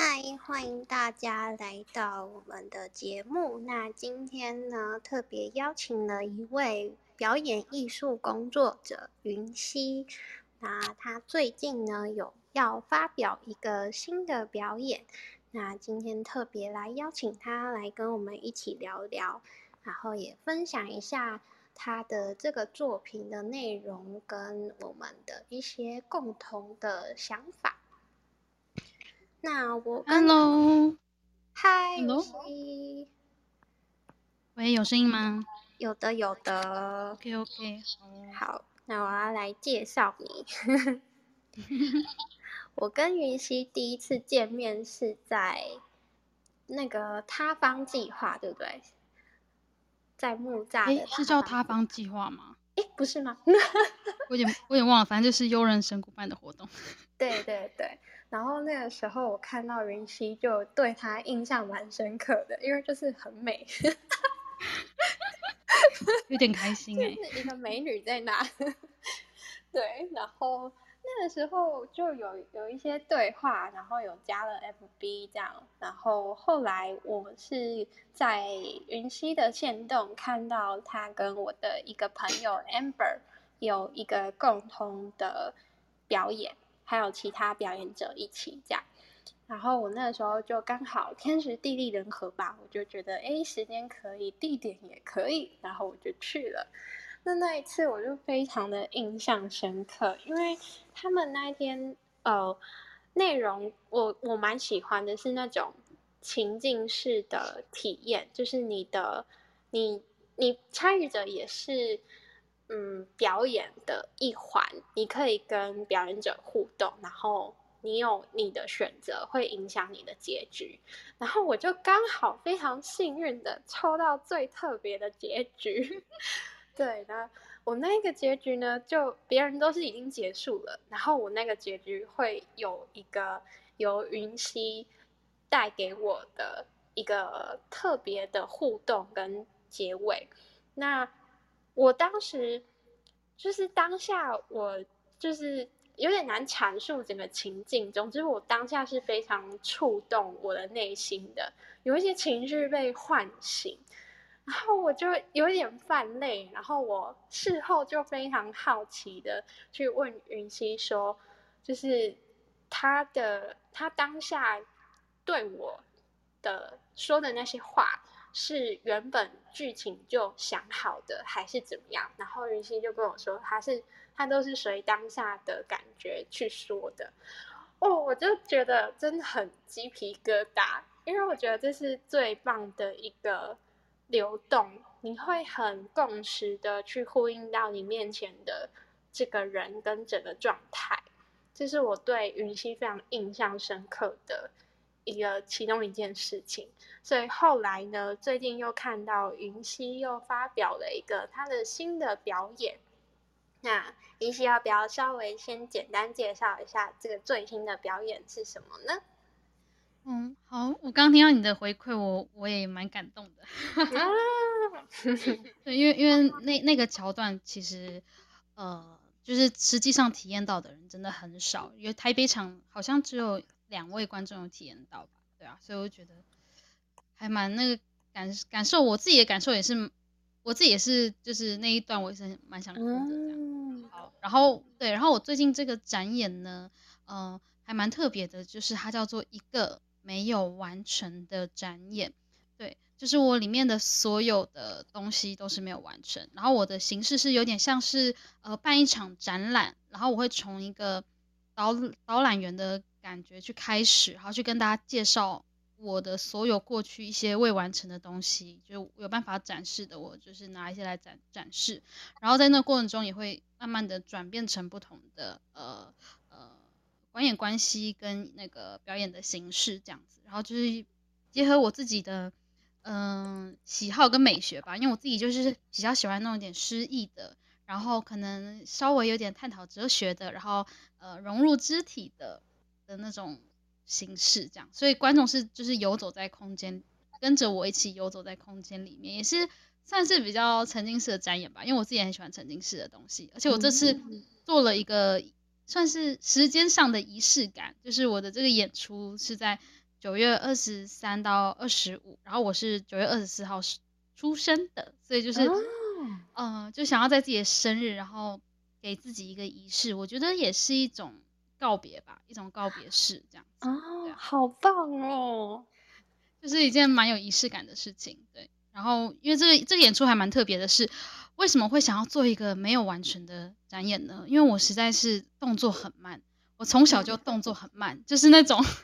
嗨，欢迎大家来到我们的节目。那今天呢，特别邀请了一位表演艺术工作者云溪。那他最近呢，有要发表一个新的表演。那今天特别来邀请他来跟我们一起聊聊，然后也分享一下他的这个作品的内容跟我们的一些共同的想法。那我，Hello，嗨，喂，有声音吗？有的，有的。OK，OK，好，那我要来介绍你。我跟云溪第一次见面是在那个塌方计划，对不对？在木栅，是叫塌方计划吗？哎，不是吗？我有点，我有点忘了，反正就是悠人神谷办的活动。对 对对。然后那个时候我看到云溪，就对她印象蛮深刻的，因为就是很美，有点开心哎，一个美女在那。对，然后那个时候就有有一些对话，然后有加了 FB 这样，然后后来我是在云溪的线动看到他跟我的一个朋友 Amber 有一个共同的表演。还有其他表演者一起这样，然后我那时候就刚好天时地利人和吧，我就觉得哎，时间可以，地点也可以，然后我就去了。那那一次我就非常的印象深刻，因为他们那一天呃内容我我蛮喜欢的是那种情境式的体验，就是你的你你参与者也是。嗯，表演的一环，你可以跟表演者互动，然后你有你的选择，会影响你的结局。然后我就刚好非常幸运的抽到最特别的结局。对，那我那个结局呢，就别人都是已经结束了，然后我那个结局会有一个由云溪带给我的一个特别的互动跟结尾。那。我当时就是当下，我就是有点难阐述整个情境。总之，我当下是非常触动我的内心的，有一些情绪被唤醒，然后我就有点泛泪。然后我事后就非常好奇的去问云溪说，就是他的他当下对我的说的那些话。是原本剧情就想好的，还是怎么样？然后云溪就跟我说，他是他都是随当下的感觉去说的。哦，我就觉得真的很鸡皮疙瘩，因为我觉得这是最棒的一个流动，你会很共识的去呼应到你面前的这个人跟整个状态，这是我对云溪非常印象深刻的。一个其中一件事情，所以后来呢，最近又看到云溪又发表了一个他的新的表演。那云溪要不要稍微先简单介绍一下这个最新的表演是什么呢？嗯，好，我刚听到你的回馈，我我也蛮感动的。对，因为因为那那个桥段其实，呃，就是实际上体验到的人真的很少，因为台北场好像只有。两位观众有体验到吧？对啊，所以我觉得还蛮那个感感受，我自己的感受也是，我自己也是，就是那一段我也是蛮想哭的这样。好，然后对，然后我最近这个展演呢，嗯，还蛮特别的，就是它叫做一个没有完成的展演。对，就是我里面的所有的东西都是没有完成，然后我的形式是有点像是呃办一场展览，然后我会从一个导导览员的。感觉去开始，然后去跟大家介绍我的所有过去一些未完成的东西，就有办法展示的，我就是拿一些来展展示。然后在那过程中，也会慢慢的转变成不同的呃呃观演关系跟那个表演的形式这样子。然后就是结合我自己的嗯喜好跟美学吧，因为我自己就是比较喜欢那种点诗意的，然后可能稍微有点探讨哲学的，然后呃融入肢体的。的那种形式，这样，所以观众是就是游走在空间，跟着我一起游走在空间里面，也是算是比较沉浸式的展演吧。因为我自己也很喜欢沉浸式的东西，而且我这次做了一个算是时间上的仪式感，就是我的这个演出是在九月二十三到二十五，然后我是九月二十四号出生的，所以就是，嗯，就想要在自己的生日，然后给自己一个仪式，我觉得也是一种告别吧，一种告别式这样子。哦，好棒哦，就是一件蛮有仪式感的事情。对，然后因为这个这个演出还蛮特别的，是为什么会想要做一个没有完成的展演呢？因为我实在是动作很慢，我从小就动作很慢，就是那种。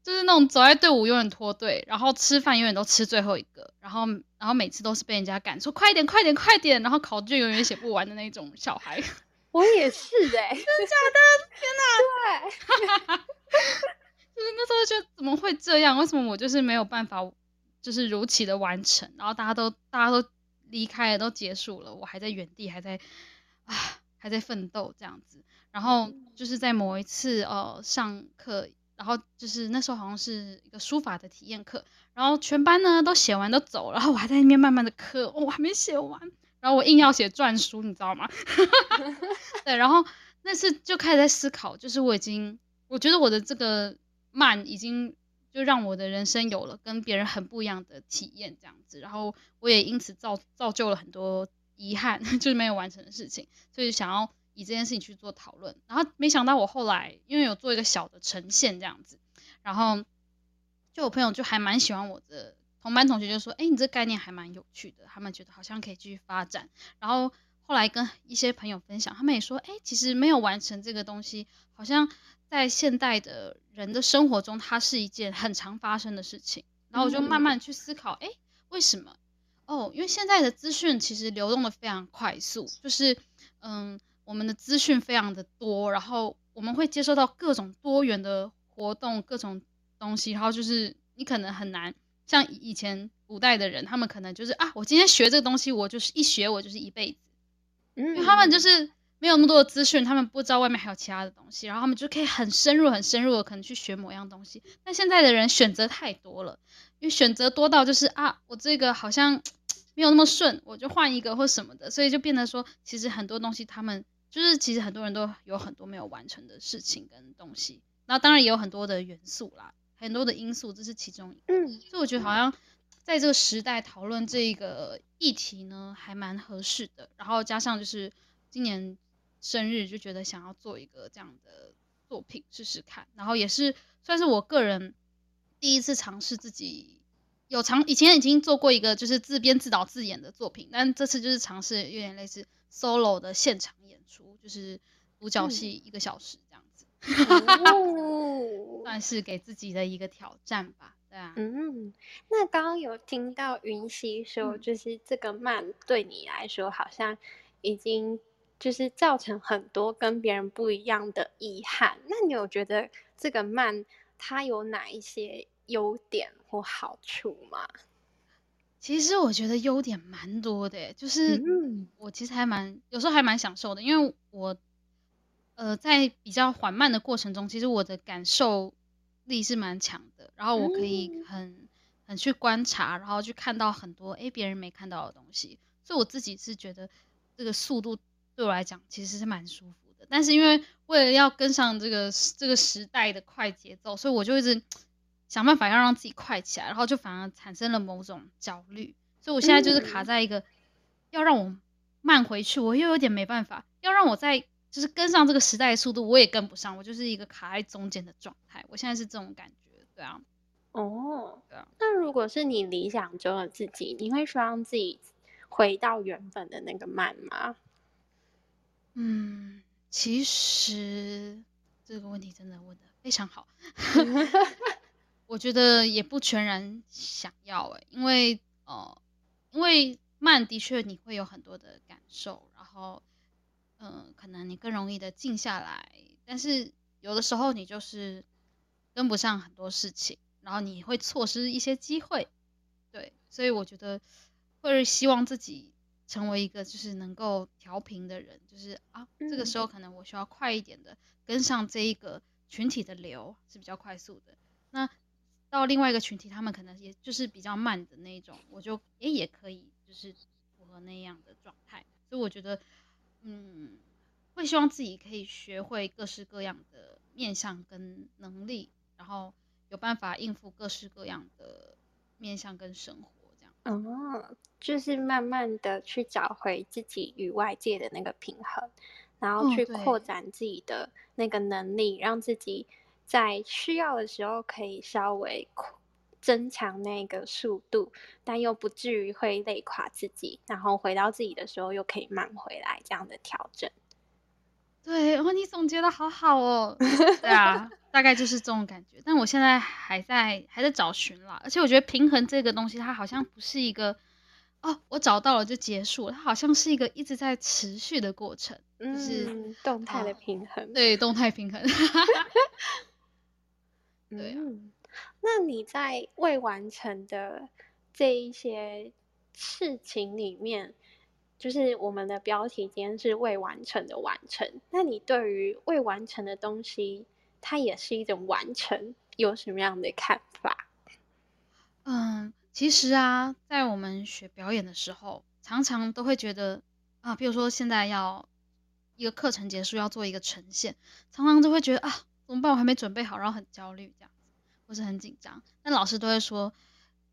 就是那种走在队伍永远脱队，然后吃饭永远都吃最后一个，然后然后每次都是被人家赶说快点快点快点，然后考卷永远写不完的那种小孩。我也是哎，真的假的？天哪！对，就是那时候就怎么会这样？为什么我就是没有办法，就是如期的完成？然后大家都大家都离开了，都结束了，我还在原地，还在啊还在奋斗这样子。然后就是在某一次呃上课。然后就是那时候好像是一个书法的体验课，然后全班呢都写完都走，然后我还在那边慢慢的刻，我还没写完，然后我硬要写篆书，你知道吗？对，然后那次就开始在思考，就是我已经，我觉得我的这个慢已经就让我的人生有了跟别人很不一样的体验，这样子，然后我也因此造造就了很多遗憾，就是没有完成的事情，所以想要。以这件事情去做讨论，然后没想到我后来因为有做一个小的呈现这样子，然后就我朋友就还蛮喜欢我的，同班同学就说：“哎，你这概念还蛮有趣的。”他们觉得好像可以继续发展。然后后来跟一些朋友分享，他们也说：“哎，其实没有完成这个东西，好像在现代的人的生活中，它是一件很常发生的事情。”然后我就慢慢去思考：“哎，为什么？哦，因为现在的资讯其实流动的非常快速，就是嗯。”我们的资讯非常的多，然后我们会接收到各种多元的活动，各种东西，然后就是你可能很难像以前古代的人，他们可能就是啊，我今天学这个东西，我就是一学我就是一辈子，因为他们就是没有那么多的资讯，他们不知道外面还有其他的东西，然后他们就可以很深入、很深入的可能去学某样东西。但现在的人选择太多了，因为选择多到就是啊，我这个好像 没有那么顺，我就换一个或什么的，所以就变得说，其实很多东西他们。就是其实很多人都有很多没有完成的事情跟东西，那当然也有很多的元素啦，很多的因素，这是其中一个。嗯，所以我觉得好像在这个时代讨论这个议题呢，还蛮合适的。然后加上就是今年生日，就觉得想要做一个这样的作品试试看。然后也是算是我个人第一次尝试自己有尝以前已经做过一个就是自编自导自演的作品，但这次就是尝试有点类似 solo 的现场演。出就是独角戏一个小时这样子，算是给自己的一个挑战吧，对啊。嗯，那刚刚有听到云溪说，就是这个慢对你来说好像已经就是造成很多跟别人不一样的遗憾。那你有觉得这个慢它有哪一些优点或好处吗？其实我觉得优点蛮多的，就是我其实还蛮有时候还蛮享受的，因为我呃在比较缓慢的过程中，其实我的感受力是蛮强的，然后我可以很很去观察，然后去看到很多诶别人没看到的东西，所以我自己是觉得这个速度对我来讲其实是蛮舒服的，但是因为为了要跟上这个这个时代的快节奏，所以我就一直。想办法要让自己快起来，然后就反而产生了某种焦虑，所以我现在就是卡在一个要让我慢回去，我又有点没办法；要让我在就是跟上这个时代的速度，我也跟不上，我就是一个卡在中间的状态。我现在是这种感觉，对啊。哦，对啊。那如果是你理想中的自己，你会希望自己回到原本的那个慢吗？嗯，其实这个问题真的问的非常好。我觉得也不全然想要诶，因为呃，因为慢的确你会有很多的感受，然后嗯，可能你更容易的静下来，但是有的时候你就是跟不上很多事情，然后你会错失一些机会，对，所以我觉得会希望自己成为一个就是能够调频的人，就是啊，这个时候可能我需要快一点的跟上这一个群体的流是比较快速的，那。到另外一个群体，他们可能也就是比较慢的那种，我就诶也可以，就是符合那样的状态。所以我觉得，嗯，会希望自己可以学会各式各样的面向跟能力，然后有办法应付各式各样的面向跟生活这样。哦，就是慢慢的去找回自己与外界的那个平衡，然后去扩展自己的那个能力，让自己在需要的时候可以稍微增强那个速度，但又不至于会累垮自己，然后回到自己的时候又可以慢回来，这样的调整。对，哦，你总结的好好哦。对啊，大概就是这种感觉。但我现在还在还在找寻啦，而且我觉得平衡这个东西，它好像不是一个哦，我找到了就结束，它好像是一个一直在持续的过程，就是动态的平衡。对，动态平衡。对啊。那你在未完成的这一些事情里面，就是我们的标题今天是未完成的完成。那你对于未完成的东西，它也是一种完成，有什么样的看法？嗯，其实啊，在我们学表演的时候，常常都会觉得啊，比如说现在要一个课程结束，要做一个呈现，常常都会觉得啊，怎么办？我还没准备好，然后很焦虑这样。不是很紧张，但老师都会说，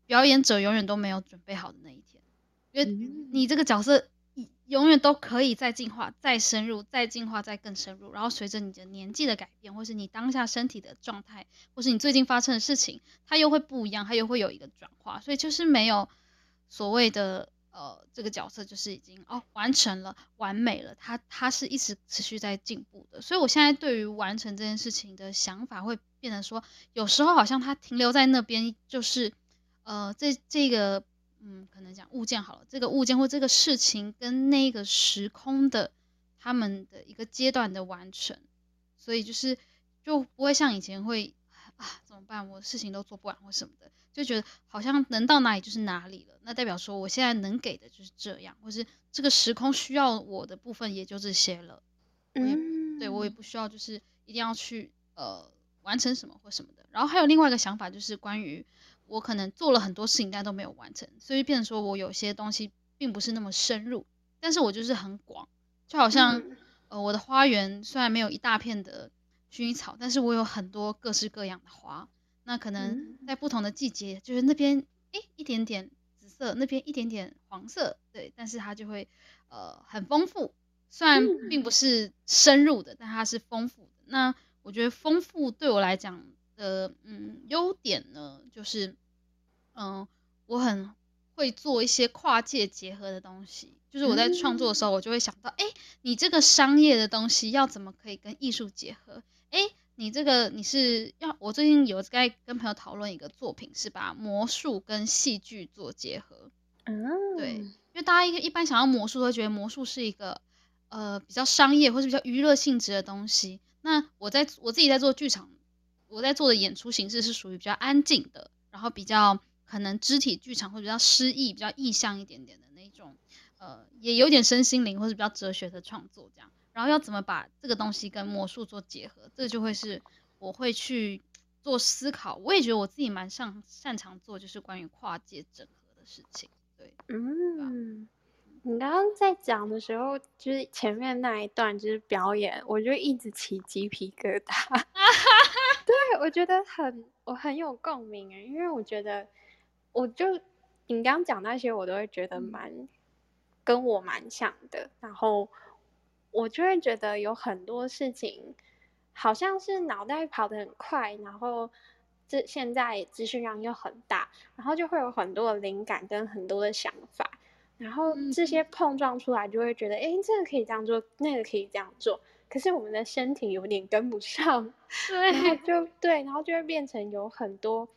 表演者永远都没有准备好的那一天，因为你这个角色永远都可以再进化、再深入、再进化、再更深入。然后随着你的年纪的改变，或是你当下身体的状态，或是你最近发生的事情，它又会不一样，它又会有一个转化。所以就是没有所谓的呃，这个角色就是已经哦完成了、完美了，它它是一直持续在进步的。所以我现在对于完成这件事情的想法会。变成说，有时候好像它停留在那边，就是，呃，这这个，嗯，可能讲物件好了，这个物件或这个事情跟那个时空的他们的一个阶段的完成，所以就是就不会像以前会啊怎么办，我事情都做不完或什么的，就觉得好像能到哪里就是哪里了，那代表说我现在能给的就是这样，或是这个时空需要我的部分也就这些了，嗯，对我也不需要就是一定要去呃。完成什么或什么的，然后还有另外一个想法，就是关于我可能做了很多事情，但都没有完成，所以变成说我有些东西并不是那么深入，但是我就是很广，就好像呃我的花园虽然没有一大片的薰衣草，但是我有很多各式各样的花，那可能在不同的季节，就是那边诶一点点紫色，那边一点点黄色，对，但是它就会呃很丰富，虽然并不是深入的，但它是丰富的，那。我觉得丰富对我来讲的，嗯，优点呢，就是，嗯，我很会做一些跨界结合的东西。就是我在创作的时候，我就会想到，哎，你这个商业的东西要怎么可以跟艺术结合？哎，你这个你是要，我最近有在跟朋友讨论一个作品，是把魔术跟戏剧做结合。嗯，对，因为大家一一般想要魔术，都觉得魔术是一个，呃，比较商业或是比较娱乐性质的东西。那我在我自己在做剧场，我在做的演出形式是属于比较安静的，然后比较可能肢体剧场会比较诗意、比较意象一点点的那种，呃，也有点身心灵或者比较哲学的创作这样。然后要怎么把这个东西跟魔术做结合，这就会是我会去做思考。我也觉得我自己蛮擅擅长做，就是关于跨界整合的事情。对，嗯。你刚刚在讲的时候，就是前面那一段就是表演，我就一直起鸡皮疙瘩。对，我觉得很我很有共鸣诶，因为我觉得，我就你刚刚讲那些，我都会觉得蛮跟我蛮像的。然后我就会觉得有很多事情，好像是脑袋跑得很快，然后这现在资讯量又很大，然后就会有很多的灵感跟很多的想法。然后这些碰撞出来，就会觉得，哎，这个可以这样做，那个可以这样做。可是我们的身体有点跟不上，对，就对，然后就会变成有很多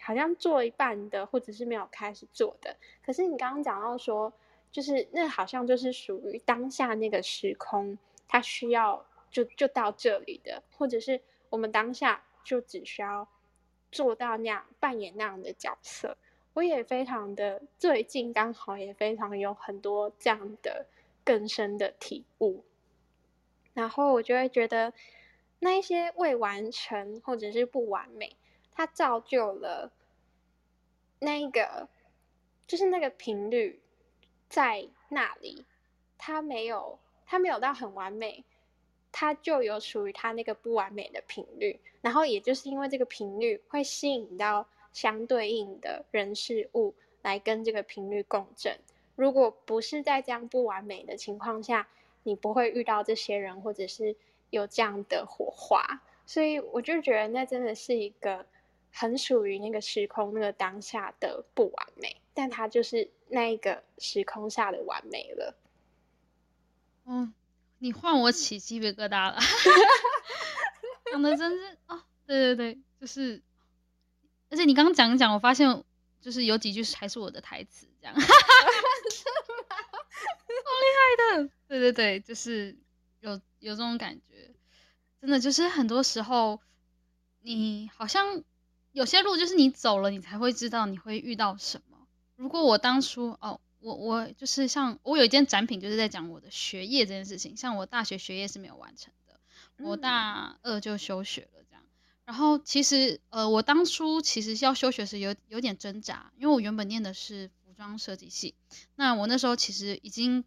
好像做一半的，或者是没有开始做的。可是你刚刚讲到说，就是那好像就是属于当下那个时空，它需要就就到这里的，或者是我们当下就只需要做到那样扮演那样的角色。我也非常的最近刚好也非常有很多这样的更深的体悟，然后我就会觉得那一些未完成或者是不完美，它造就了那个就是那个频率在那里，它没有它没有到很完美，它就有属于它那个不完美的频率，然后也就是因为这个频率会吸引到相对应的人事物来跟这个频率共振。如果不是在这样不完美的情况下，你不会遇到这些人，或者是有这样的火花。所以我就觉得那真的是一个很属于那个时空、那个当下的不完美，但它就是那一个时空下的完美了。嗯。你换我起鸡皮疙瘩了，讲的真是啊，对对对，就是，而且你刚刚讲一讲，我发现就是有几句还是我的台词，这样，好厉害的，对对对，就是有有这种感觉，真的就是很多时候，你好像有些路就是你走了，你才会知道你会遇到什么。如果我当初哦。我我就是像我有一件展品，就是在讲我的学业这件事情。像我大学学业是没有完成的，我大二就休学了。然后其实呃，我当初其实要休学时有有点挣扎，因为我原本念的是服装设计系。那我那时候其实已经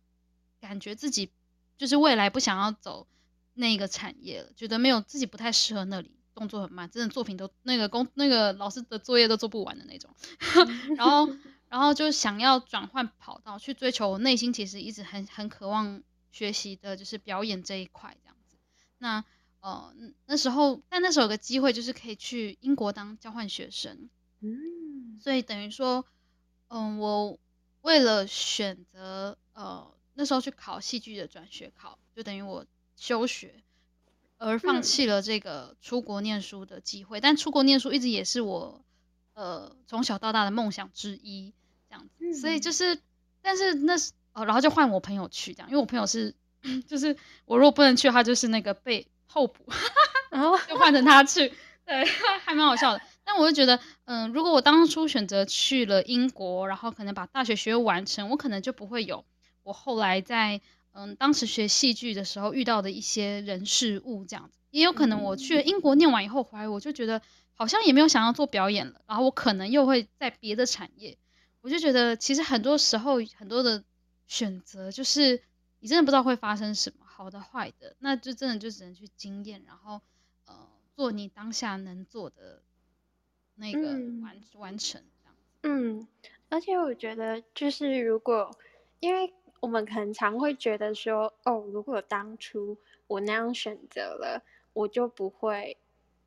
感觉自己就是未来不想要走那个产业了，觉得没有自己不太适合那里，动作很慢，真的作品都那个工那个老师的作业都做不完的那种。然后。然后就想要转换跑道去追求我内心其实一直很很渴望学习的，就是表演这一块这样子。那呃那时候，但那时候有个机会，就是可以去英国当交换学生。嗯，所以等于说，嗯，我为了选择呃那时候去考戏剧的转学考，就等于我休学，而放弃了这个出国念书的机会。但出国念书一直也是我呃从小到大的梦想之一。这样子，所以就是，但是那是哦，然后就换我朋友去这样，因为我朋友是，就是我如果不能去，他就是那个被候补，然 后就换成他去，对，还蛮好笑的。但我就觉得，嗯，如果我当初选择去了英国，然后可能把大学学完成，我可能就不会有我后来在嗯当时学戏剧的时候遇到的一些人事物这样子。也有可能我去了英国念完以后回来，我就觉得好像也没有想要做表演了，然后我可能又会在别的产业。我就觉得，其实很多时候很多的选择，就是你真的不知道会发生什么，好的坏的，那就真的就只能去经验，然后呃做你当下能做的那个完完成这样。嗯，而且我觉得就是如果，因为我们可能常会觉得说，哦，如果当初我那样选择了，我就不会。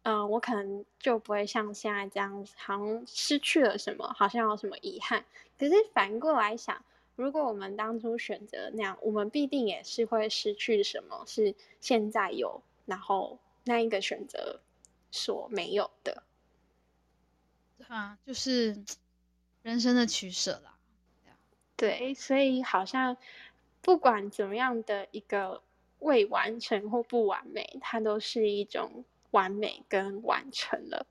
嗯，我可能就不会像现在这样子，好像失去了什么，好像有什么遗憾。可是反过来想，如果我们当初选择那样，我们必定也是会失去什么，是现在有，然后那一个选择所没有的。对啊，就是 人生的取舍啦。对，所以好像不管怎么样的一个未完成或不完美，它都是一种。完美跟完成了，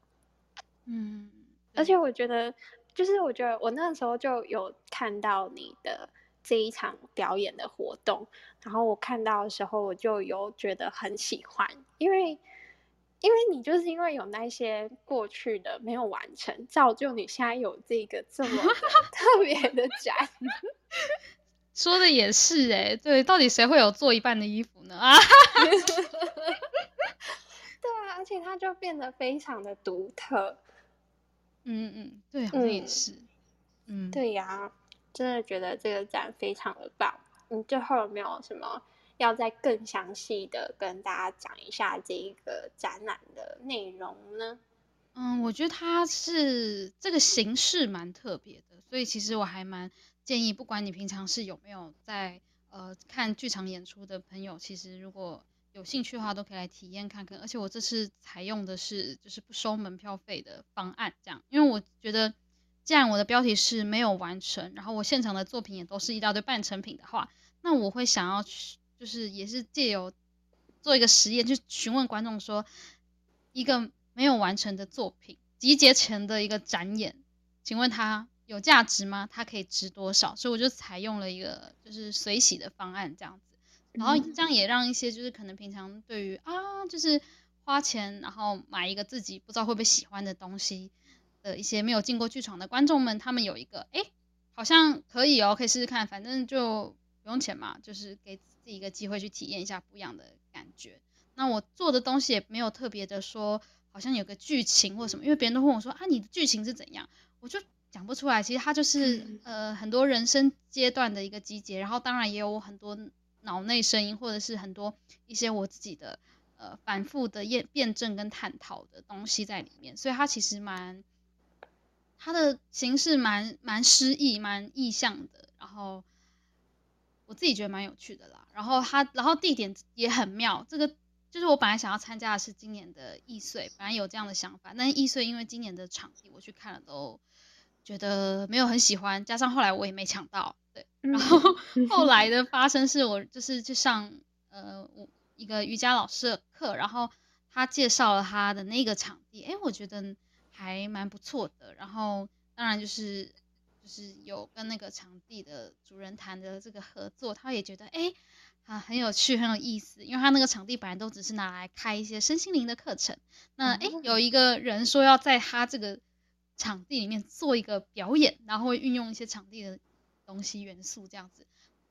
嗯，而且我觉得，就是我觉得我那时候就有看到你的这一场表演的活动，然后我看到的时候，我就有觉得很喜欢，因为因为你就是因为有那些过去的没有完成，造就你现在有这个这么 特别的展。说的也是哎，对，到底谁会有做一半的衣服呢？啊！对啊，而且它就变得非常的独特。嗯嗯，对，好像也是。嗯，对呀，真的觉得这个展非常的棒。你最后有没有什么要再更详细的跟大家讲一下这一个展览的内容呢？嗯，我觉得它是这个形式蛮特别的，所以其实我还蛮建议，不管你平常是有没有在呃看剧场演出的朋友，其实如果有兴趣的话，都可以来体验看看。而且我这次采用的是就是不收门票费的方案，这样，因为我觉得，既然我的标题是没有完成，然后我现场的作品也都是一大堆半成品的话，那我会想要去，就是也是借由做一个实验，去询问观众说，一个没有完成的作品集结成的一个展演，请问它有价值吗？它可以值多少？所以我就采用了一个就是随喜的方案，这样子。然后这样也让一些就是可能平常对于啊就是花钱然后买一个自己不知道会不会喜欢的东西的一些没有进过剧场的观众们，他们有一个哎好像可以哦，可以试试看，反正就不用钱嘛，就是给自己一个机会去体验一下不一样的感觉。那我做的东西也没有特别的说，好像有个剧情或什么，因为别人都问我说啊，你的剧情是怎样，我就讲不出来。其实它就是呃很多人生阶段的一个集结，然后当然也有很多脑内声音，或者是很多一些我自己的呃反复的验辩证跟探讨的东西在里面，所以它其实蛮。它的形式蛮蛮诗意、蛮意象的，然后我自己觉得蛮有趣的啦。然后它，然后地点也很妙。这个就是我本来想要参加的是今年的易碎，本来有这样的想法，但是易碎因为今年的场地我去看了都觉得没有很喜欢，加上后来我也没抢到，然后 后来的发生是我就是去上呃我一个瑜伽老师的课，然后他介绍了他的那个场地，哎，我觉得。还蛮不错的，然后当然就是就是有跟那个场地的主人谈的这个合作，他也觉得哎啊很有趣很有意思，因为他那个场地本来都只是拿来开一些身心灵的课程，那哎有一个人说要在他这个场地里面做一个表演，然后会运用一些场地的东西元素这样子，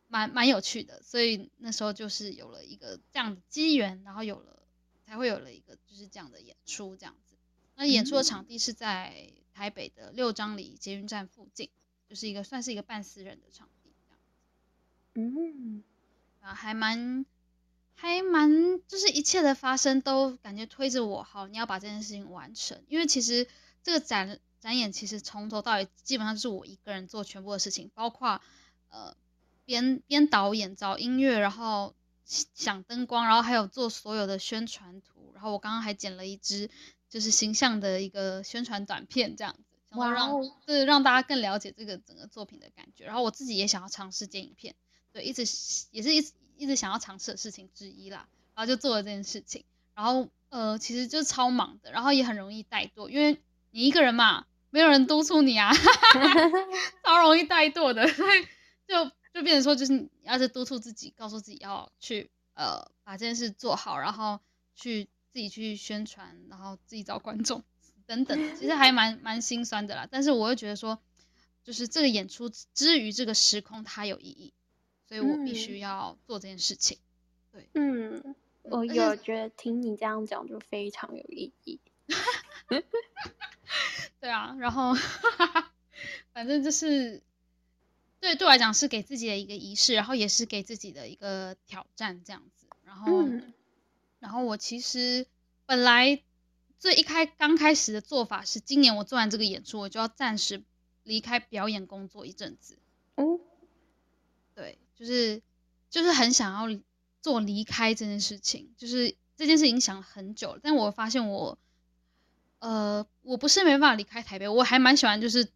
蛮蛮有趣的，所以那时候就是有了一个这样的机缘，然后有了才会有了一个就是这样的演出这样子。那演出的场地是在台北的六张里捷运站附近，就是一个算是一个半私人的场地这样。嗯，啊，还蛮还蛮，就是一切的发生都感觉推着我，好，你要把这件事情完成。因为其实这个展展演其实从头到尾基本上是我一个人做全部的事情，包括呃编编导演、找音乐，然后想灯光，然后还有做所有的宣传图，然后我刚刚还剪了一支。就是形象的一个宣传短片这样子，想要让就是让大家更了解这个整个作品的感觉。然后我自己也想要尝试剪影片，对，一直也是一直一直想要尝试的事情之一啦。然后就做了这件事情。然后呃，其实就是超忙的，然后也很容易怠惰，因为你一个人嘛，没有人督促你啊，超容易怠惰的。所以就就变成说，就是你要是督促自己，告诉自己要去呃把这件事做好，然后去。自己去宣传，然后自己找观众等等，其实还蛮蛮心酸的啦。但是我又觉得说，就是这个演出之于这个时空它有意义，所以我必须要做这件事情。对，嗯，我有觉得听你这样讲就非常有意义。对啊，然后反正就是对对我来讲是给自己的一个仪式，然后也是给自己的一个挑战这样子，然后。然后我其实本来最一开刚开始的做法是，今年我做完这个演出，我就要暂时离开表演工作一阵子。哦，对，就是就是很想要做离开这件事情，就是这件事影响很久了。但我发现我，呃，我不是没办法离开台北，我还蛮喜欢就是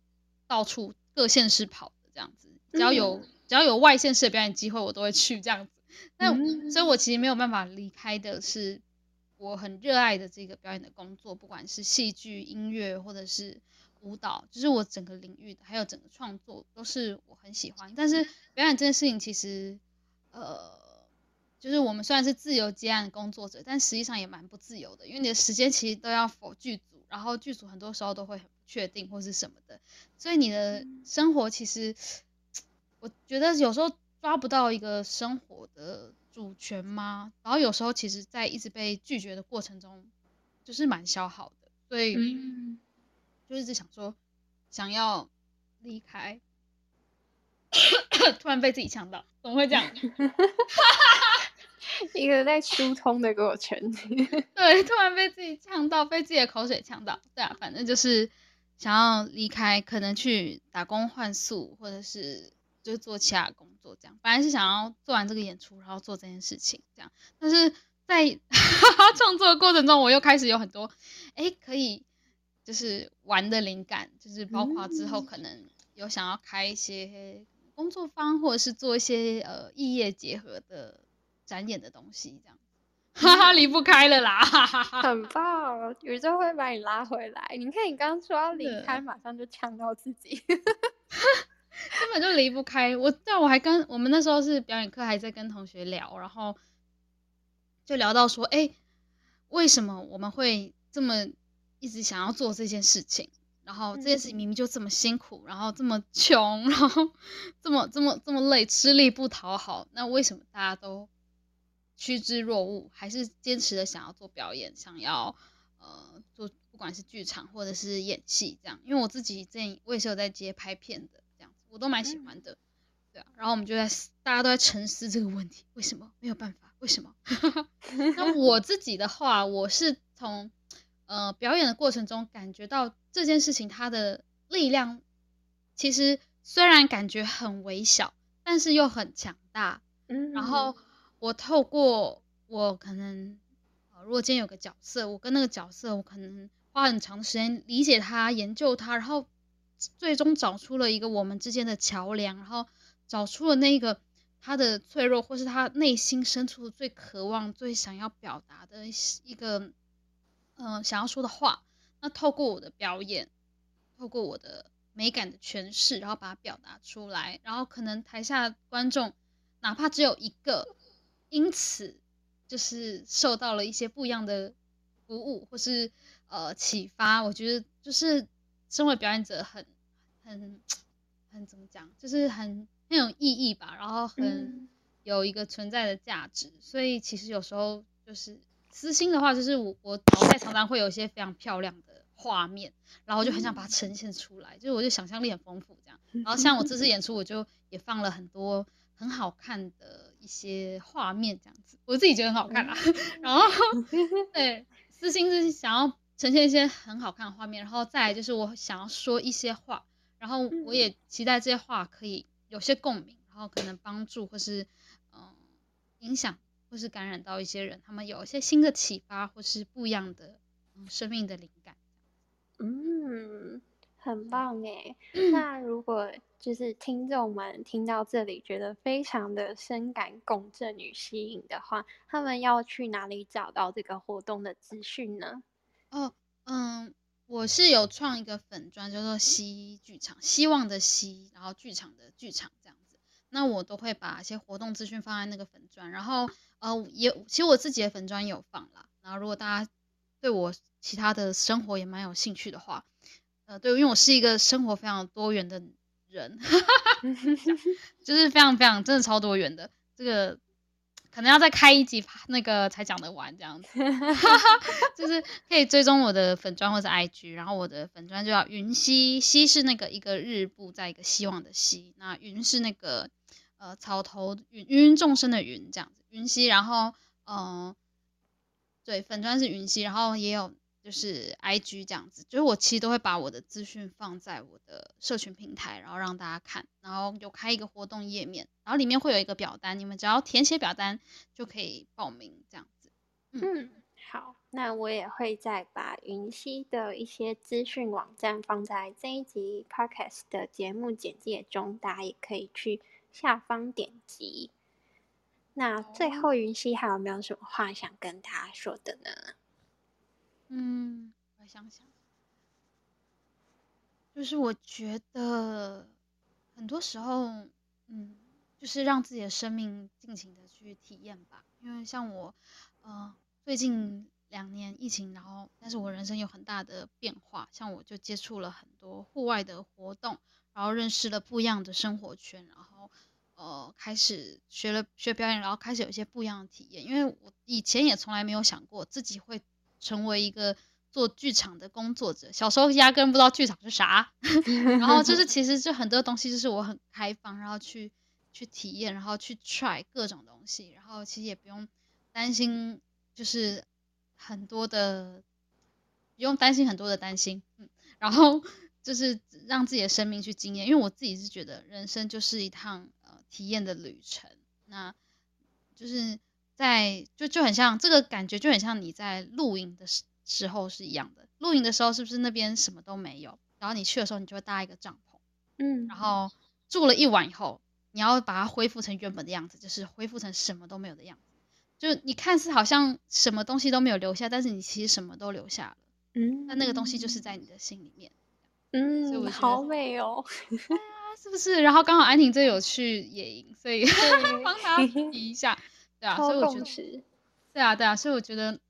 到处各县市跑的这样子，只要有只要有外县市的表演机会，我都会去这样子。那所以，我其实没有办法离开的是我很热爱的这个表演的工作，不管是戏剧、音乐或者是舞蹈，就是我整个领域的，还有整个创作都是我很喜欢。但是表演这件事情，其实呃，就是我们虽然是自由接案工作者，但实际上也蛮不自由的，因为你的时间其实都要否剧组，然后剧组很多时候都会很不确定或是什么的，所以你的生活其实我觉得有时候。抓不到一个生活的主权吗？然后有时候其实，在一直被拒绝的过程中，就是蛮消耗的，所以就一直想说，想要离开，突然被自己呛到，怎么会这样？一个在疏通的过程，对，突然被自己呛到，被自己的口水呛到，对啊，反正就是想要离开，可能去打工换宿，或者是。就做其他工作这样，本来是想要做完这个演出，然后做这件事情这样，但是在 创作的过程中，我又开始有很多哎可以就是玩的灵感，就是包括之后可能有想要开一些工作坊，或者是做一些呃异业结合的展演的东西这样，哈哈离不开了啦，很棒，宇宙会把你拉回来。你看你刚刚说要离开，马上就呛到自己。根本就离不开我，但我还跟我们那时候是表演课，还在跟同学聊，然后就聊到说，哎，为什么我们会这么一直想要做这件事情？然后这件事情明明就这么辛苦，然后这么穷，然后这么这么这么累，吃力不讨好，那为什么大家都趋之若鹜，还是坚持的想要做表演，想要呃做不管是剧场或者是演戏这样。因为我自己之前我也是有在接拍片的这样子，我都蛮喜欢的，对啊。然后我们就在大家都在沉思这个问题，为什么没有办法？为什么？那我自己的话，我是从呃表演的过程中感觉到这件事情它的力量，其实虽然感觉很微小，但是又很强大。嗯，然后我透过我可能，呃，如果今天有个角色，我跟那个角色，我可能花很长时间理解他、研究他，然后最终找出了一个我们之间的桥梁，然后找出了那个。他的脆弱，或是他内心深处最渴望、最想要表达的一个，嗯，想要说的话。那透过我的表演，透过我的美感的诠释，然后把它表达出来，然后可能台下观众哪怕只有一个，因此就是受到了一些不一样的鼓舞，或是呃启发。我觉得就是身为表演者，很很很怎么讲，就是很。很有意义吧，然后很有一个存在的价值，所以其实有时候就是私心的话，就是我我脑袋常常会有一些非常漂亮的画面，然后我就很想把它呈现出来，就是我就想象力很丰富这样。然后像我这次演出，我就也放了很多很好看的一些画面这样子，我自己觉得很好看啦。然后 对，私心是想要呈现一些很好看的画面，然后再来就是我想要说一些话，然后我也期待这些话可以。有些共鸣，然后可能帮助或是嗯影响或是感染到一些人，他们有一些新的启发或是不一样的嗯生命的灵感。嗯，很棒诶。那如果就是听众们听到这里觉得非常的深感共振与吸引的话，他们要去哪里找到这个活动的资讯呢？哦，嗯。我是有创一个粉砖，叫做希剧场，希望的希，然后剧场的剧场这样子。那我都会把一些活动资讯放在那个粉砖，然后呃也其实我自己的粉砖有放啦。然后如果大家对我其他的生活也蛮有兴趣的话，呃对，因为我是一个生活非常多元的人，就是非常非常真的超多元的这个。可能要再开一集那个才讲得完这样子，就是可以追踪我的粉砖或者 IG，然后我的粉砖就叫云溪，溪是那个一个日部在一个希望的希，那云是那个呃草头云芸众生的云这样子，云溪，然后嗯对粉砖是云溪，然后也有。就是 I G 这样子，就是我其实都会把我的资讯放在我的社群平台，然后让大家看，然后有开一个活动页面，然后里面会有一个表单，你们只要填写表单就可以报名这样子。嗯，好，那我也会再把云溪的一些资讯网站放在这一集 Podcast 的节目简介中，大家也可以去下方点击。那最后云溪还有没有什么话想跟大家说的呢？嗯，我想想，就是我觉得很多时候，嗯，就是让自己的生命尽情的去体验吧。因为像我，呃，最近两年疫情，然后但是我人生有很大的变化。像我就接触了很多户外的活动，然后认识了不一样的生活圈，然后呃，开始学了学表演，然后开始有一些不一样的体验。因为我以前也从来没有想过自己会。成为一个做剧场的工作者，小时候压根不知道剧场是啥，然后就是其实就很多东西就是我很开放，然后去去体验，然后去 try 各种东西，然后其实也不用担心，就是很多的不用担心很多的担心，嗯，然后就是让自己的生命去经验，因为我自己是觉得人生就是一趟呃体验的旅程，那就是。在就就很像这个感觉，就很像你在露营的时时候是一样的。露营的时候是不是那边什么都没有？然后你去的时候，你就会搭一个帐篷，嗯，然后住了一晚以后，你要把它恢复成原本的样子，就是恢复成什么都没有的样子。就你看似好像什么东西都没有留下，但是你其实什么都留下了，嗯，那那个东西就是在你的心里面，嗯，好美哦，是不是？然后刚好安婷这有去野营，所以 帮他提一下。对啊，所以我觉得，对啊，对啊，所以我觉得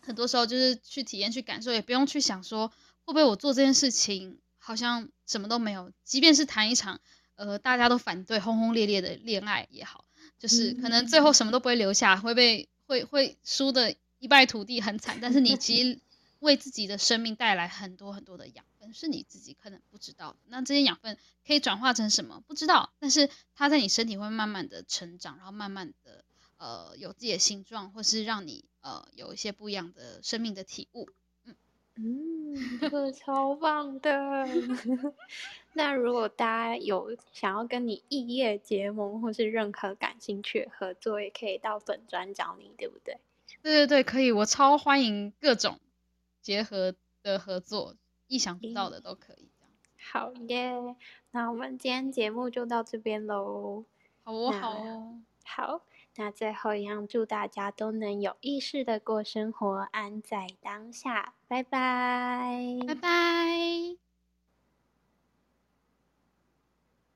很多时候就是去体验、去感受，也不用去想说会不会我做这件事情好像什么都没有。即便是谈一场呃大家都反对轰轰烈烈的恋爱也好，就是可能最后什么都不会留下，会被会会输的一败涂地，很惨。但是你其实 为自己的生命带来很多很多的养分，是你自己可能不知道。那这些养分可以转化成什么？不知道。但是它在你身体会慢慢的成长，然后慢慢的呃有自己的形状，或是让你呃有一些不一样的生命的体悟。嗯，这个超棒的。那如果大家有想要跟你异业结盟，或是任何感兴趣合作，也可以到粉专找你，对不对？对对对，可以，我超欢迎各种结合的合作，意想不到的都可以。好耶，那我们今天节目就到这边喽。好哦，好哦，好。那最后一样，祝大家都能有意识的过生活，安在当下。拜拜，拜拜。